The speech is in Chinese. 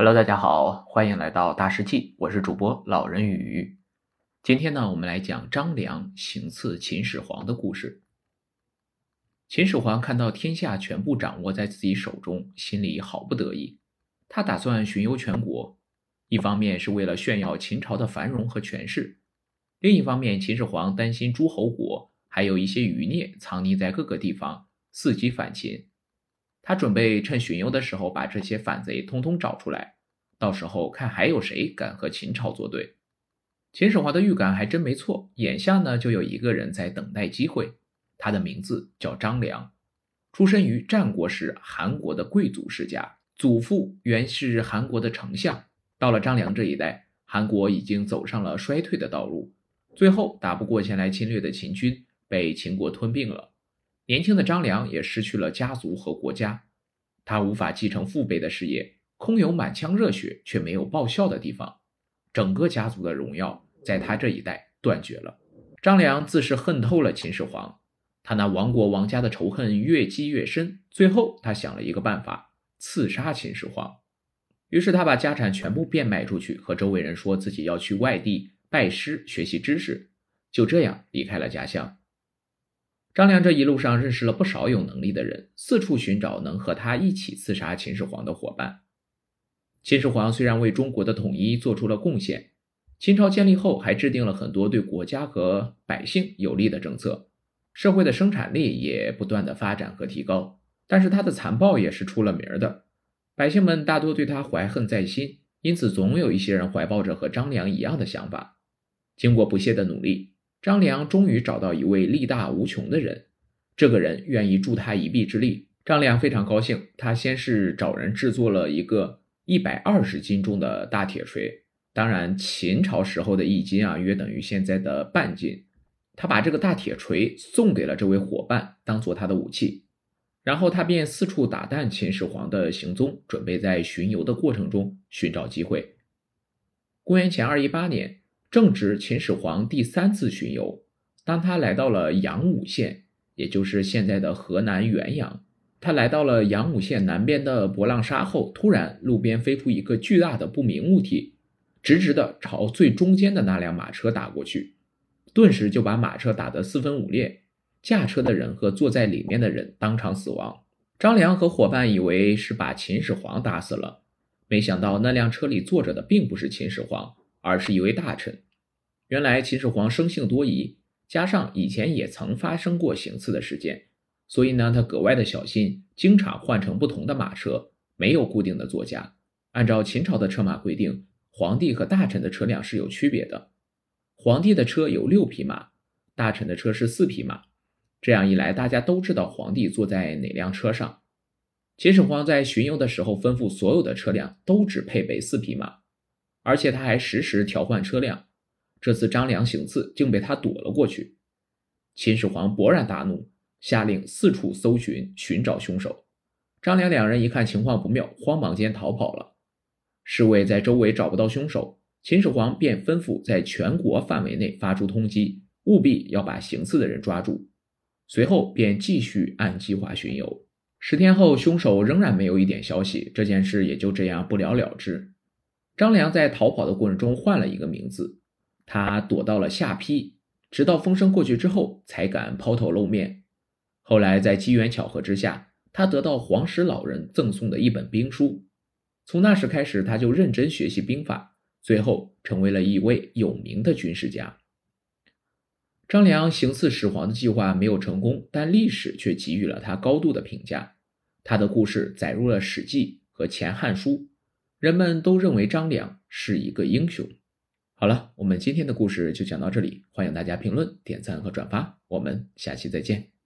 Hello，大家好，欢迎来到大世纪，我是主播老人鱼。今天呢，我们来讲张良行刺秦始皇的故事。秦始皇看到天下全部掌握在自己手中，心里好不得意。他打算巡游全国，一方面是为了炫耀秦朝的繁荣和权势，另一方面，秦始皇担心诸侯国还有一些余孽藏匿在各个地方，伺机反秦。他准备趁巡游的时候把这些反贼通通找出来，到时候看还有谁敢和秦朝作对。秦始皇的预感还真没错，眼下呢就有一个人在等待机会，他的名字叫张良，出身于战国时韩国的贵族世家，祖父原是韩国的丞相。到了张良这一代，韩国已经走上了衰退的道路，最后打不过前来侵略的秦军，被秦国吞并了。年轻的张良也失去了家族和国家，他无法继承父辈的事业，空有满腔热血却没有报效的地方，整个家族的荣耀在他这一代断绝了。张良自是恨透了秦始皇，他那亡国亡家的仇恨越积越深，最后他想了一个办法，刺杀秦始皇。于是他把家产全部变卖出去，和周围人说自己要去外地拜师学习知识，就这样离开了家乡。张良这一路上认识了不少有能力的人，四处寻找能和他一起刺杀秦始皇的伙伴。秦始皇虽然为中国的统一做出了贡献，秦朝建立后还制定了很多对国家和百姓有利的政策，社会的生产力也不断的发展和提高。但是他的残暴也是出了名的，百姓们大多对他怀恨在心，因此总有一些人怀抱着和张良一样的想法。经过不懈的努力。张良终于找到一位力大无穷的人，这个人愿意助他一臂之力。张良非常高兴，他先是找人制作了一个一百二十斤重的大铁锤，当然秦朝时候的一斤啊，约等于现在的半斤。他把这个大铁锤送给了这位伙伴，当做他的武器。然后他便四处打探秦始皇的行踪，准备在巡游的过程中寻找机会。公元前二一八年。正值秦始皇第三次巡游，当他来到了阳武县，也就是现在的河南原阳，他来到了阳武县南边的博浪沙后，突然路边飞出一个巨大的不明物体，直直的朝最中间的那辆马车打过去，顿时就把马车打得四分五裂，驾车的人和坐在里面的人当场死亡。张良和伙伴以为是把秦始皇打死了，没想到那辆车里坐着的并不是秦始皇。而是一位大臣。原来秦始皇生性多疑，加上以前也曾发生过行刺的事件，所以呢，他格外的小心，经常换乘不同的马车，没有固定的座驾。按照秦朝的车马规定，皇帝和大臣的车辆是有区别的。皇帝的车有六匹马，大臣的车是四匹马。这样一来，大家都知道皇帝坐在哪辆车上。秦始皇在巡游的时候，吩咐所有的车辆都只配备四匹马。而且他还时时调换车辆，这次张良行刺竟被他躲了过去。秦始皇勃然大怒，下令四处搜寻，寻找凶手。张良两人一看情况不妙，慌忙间逃跑了。侍卫在周围找不到凶手，秦始皇便吩咐在全国范围内发出通缉，务必要把行刺的人抓住。随后便继续按计划巡游。十天后，凶手仍然没有一点消息，这件事也就这样不了了之。张良在逃跑的过程中换了一个名字，他躲到了下邳，直到风声过去之后才敢抛头露面。后来在机缘巧合之下，他得到黄石老人赠送的一本兵书，从那时开始，他就认真学习兵法，最后成为了一位有名的军事家。张良行刺始皇的计划没有成功，但历史却给予了他高度的评价。他的故事载入了《史记》和《前汉书》。人们都认为张良是一个英雄。好了，我们今天的故事就讲到这里，欢迎大家评论、点赞和转发，我们下期再见。